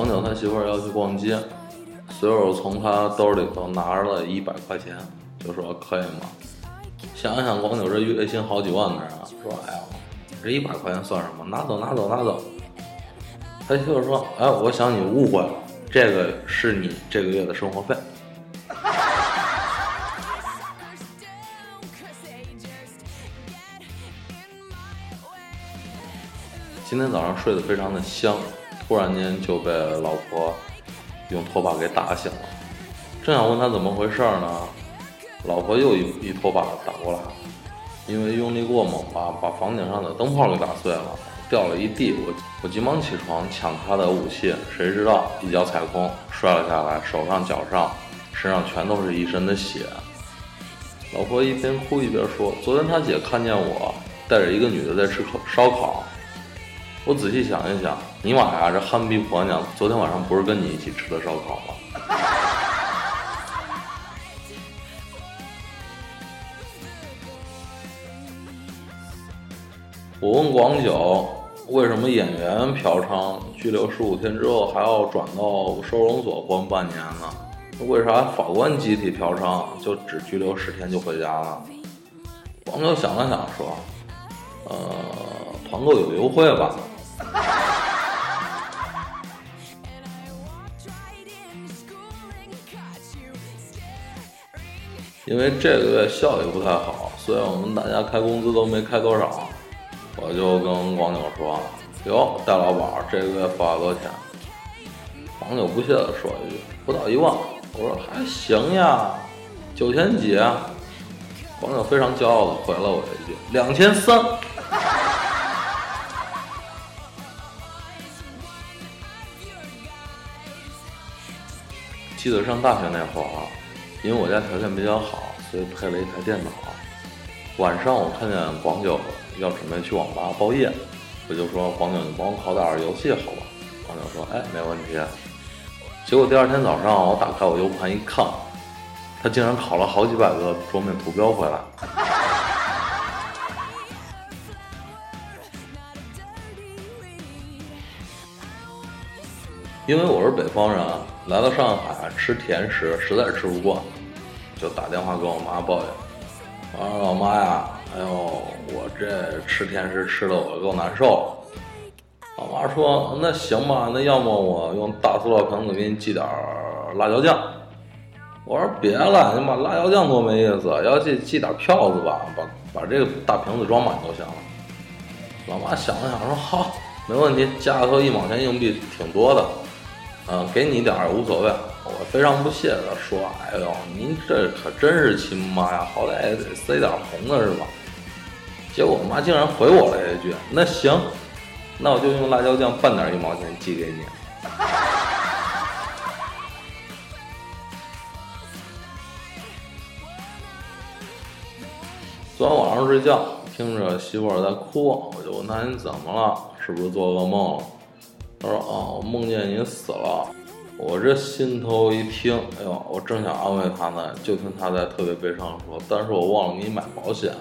光九他媳妇儿要去逛街，随手从他兜里头拿着了一百块钱，就说可以吗？想想，广九这月薪好几万的人啊，说哎呀，这一百块钱算什么？拿走，拿走，拿走。他媳妇说，哎，我想你误会了，这个是你这个月的生活费。今天早上睡得非常的香，突然间就被老婆用拖把给打醒了。正想问他怎么回事呢，老婆又一一拖把打过来，因为用力过猛吧，把房顶上的灯泡给打碎了，掉了一地。我我急忙起床抢他的武器，谁知道一脚踩空，摔了下来，手上、脚上、身上全都是一身的血。老婆一边哭一边说：“昨天他姐看见我带着一个女的在吃烤烧烤。”我仔细想一想，尼玛呀，这憨逼婆娘昨天晚上不是跟你一起吃的烧烤吗？我问广九，为什么演员嫖娼拘留十五天之后还要转到收容所关半年呢？为啥法官集体嫖娼就只拘留十天就回家了？广九想了想说：“呃，团购有优惠吧？”因为这个月效益不太好，所以我们大家开工资都没开多少，我就跟广九说：“哟，戴老板，这个月发了多少钱？”广九不屑地说一句：“不到一万。”我说：“还行呀，九千几。”广九非常骄傲地回了我一句：“两千三。”记得上大学那会儿啊，因为我家条件比较好，所以配了一台电脑。晚上我看见广九要准备去网吧包夜，我就说：“广九，你帮我拷点游戏好吧？”广九说：“哎，没问题。”结果第二天早上我打开我 U 盘一看，他竟然拷了好几百个桌面图标回来。因为我是北方人，来到上海吃甜食实在吃不惯，就打电话跟我妈抱怨：“我说老妈呀，哎呦，我这吃甜食吃的我够难受了。”老妈说：“那行吧，那要么我用大塑料瓶子给你寄点辣椒酱。”我说：“别了，你妈辣椒酱多没意思，要寄寄点票子吧，把把这个大瓶子装满就行了。”老妈想了想说：“好，没问题，家里头一毛钱硬币挺多的。”嗯，给你点儿无所谓。我非常不屑地说：“哎呦，您这可真是亲妈呀，好歹也得塞点红的是吧？”结果我妈竟然回我了一句：“那行，那我就用辣椒酱拌点一毛钱寄给你。”昨天晚上睡觉，听着媳妇儿在哭，我就问她：“你怎么了？是不是做噩梦了？”他说：“啊，我梦见你死了。”我这心头一听，哎呦，我正想安慰他呢，就听他在特别悲伤地说：“但是我忘了给你买保险。”